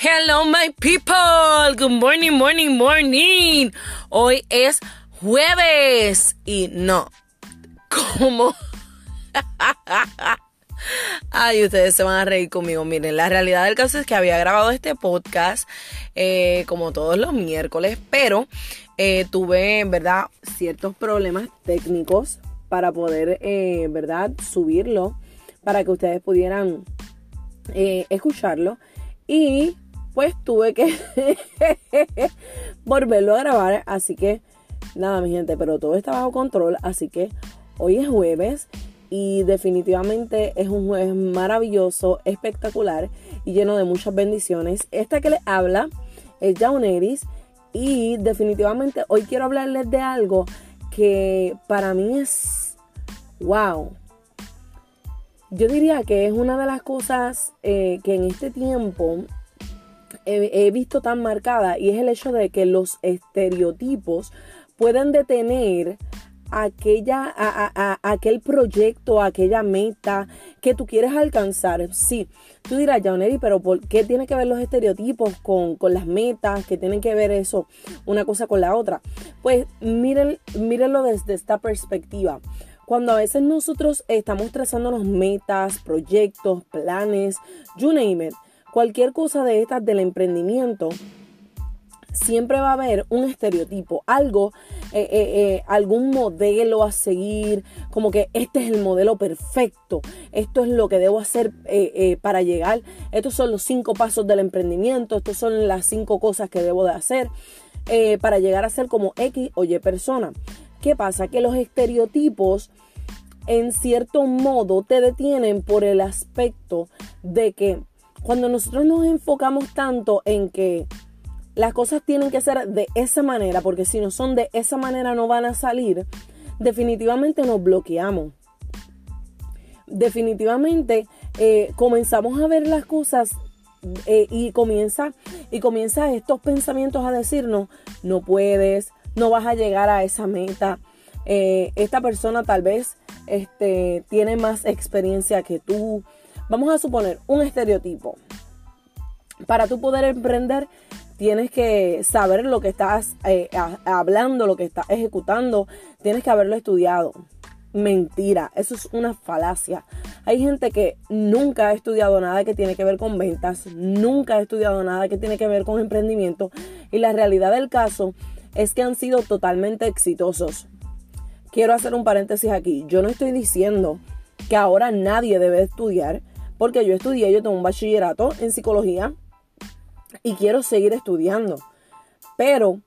Hello, my people. Good morning, morning, morning. Hoy es jueves y no. ¿Cómo? Ay, ustedes se van a reír conmigo. Miren, la realidad del caso es que había grabado este podcast eh, como todos los miércoles, pero eh, tuve, ¿verdad?, ciertos problemas técnicos para poder, eh, ¿verdad?, subirlo para que ustedes pudieran escucharlo. Y pues tuve que volverlo a grabar. Así que nada, mi gente, pero todo está bajo control. Así que hoy es jueves y definitivamente es un jueves maravilloso, espectacular y lleno de muchas bendiciones. Esta que les habla es Jauneris y definitivamente hoy quiero hablarles de algo que para mí es wow. Yo diría que es una de las cosas eh, que en este tiempo he, visto tan marcada y es el hecho de que los estereotipos pueden detener aquella, a, aquel proyecto, aquella meta que tú quieres alcanzar. Sí, tú dirás, Jauneri, pero ¿por qué tiene que ver los estereotipos con, las metas? ¿Qué tienen que ver eso una cosa con la otra? Pues miren, mírenlo desde esta perspectiva. Cuando a veces nosotros estamos trazando metas, proyectos, planes, you name it, cualquier cosa de estas del emprendimiento, siempre va a haber un estereotipo, algo, eh, eh, eh, algún modelo a seguir, como que este es el modelo perfecto, esto es lo que debo hacer para llegar, estos son los cinco pasos del emprendimiento, estos son las cinco cosas que debo de hacer para llegar a ser como X o Y persona. ¿Qué pasa? Que los estereotipos en cierto modo te detienen por el aspecto de que cuando nosotros nos enfocamos tanto en que las cosas tienen que ser de esa manera, porque si no son de esa manera no van a salir, definitivamente nos bloqueamos. Definitivamente eh, comenzamos a ver las cosas eh, y comienza y comienza estos pensamientos a decirnos no puedes, no vas a llegar a esa meta. Eh, esta persona tal vez este, tiene más experiencia que tú, Vamos a suponer un estereotipo. Para tú poder emprender, tienes que saber lo que estás eh, hablando, lo que estás ejecutando, tienes que haberlo estudiado. Mentira, eso es una falacia. Hay gente que nunca ha estudiado nada que tiene que ver con ventas, nunca ha estudiado nada que tiene que ver con emprendimiento y la realidad del caso es que han sido totalmente exitosos. Quiero hacer un paréntesis aquí. Yo no estoy diciendo que ahora nadie debe estudiar porque yo estudié, yo tengo un bachillerato en psicología y quiero seguir estudiando. Pero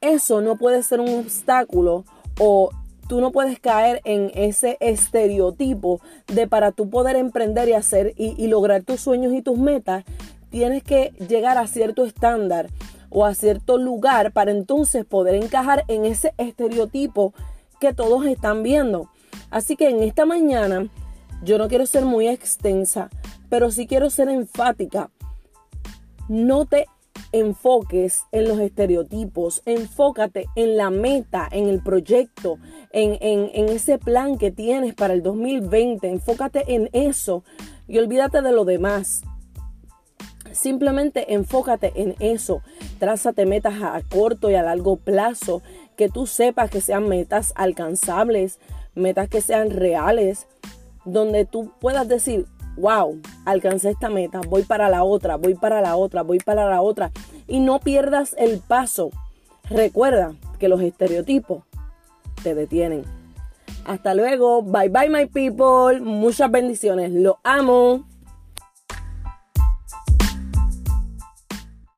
eso no puede ser un obstáculo o tú no puedes caer en ese estereotipo de para tú poder emprender y hacer y, y, lograr tus sueños y tus metas, tienes que llegar a cierto estándar o a cierto lugar para entonces poder encajar en ese estereotipo que todos están viendo. Así que en esta mañana yo no quiero ser muy extensa, pero sí quiero ser enfática. No te enfoques en los estereotipos, enfócate en la meta, en el proyecto, en, en, ese plan que tienes para el 2020, enfócate en eso y olvídate de lo demás. Simplemente enfócate en eso, trázate metas a corto y a largo plazo, que tú sepas que sean metas alcanzables, metas que sean reales, donde tú puedas decir, wow, alcancé esta meta, voy para la otra, voy para la otra, voy para la otra. Y no pierdas el paso. Recuerda que los estereotipos te detienen. Hasta luego. Bye bye my people. Muchas bendiciones. Lo amo.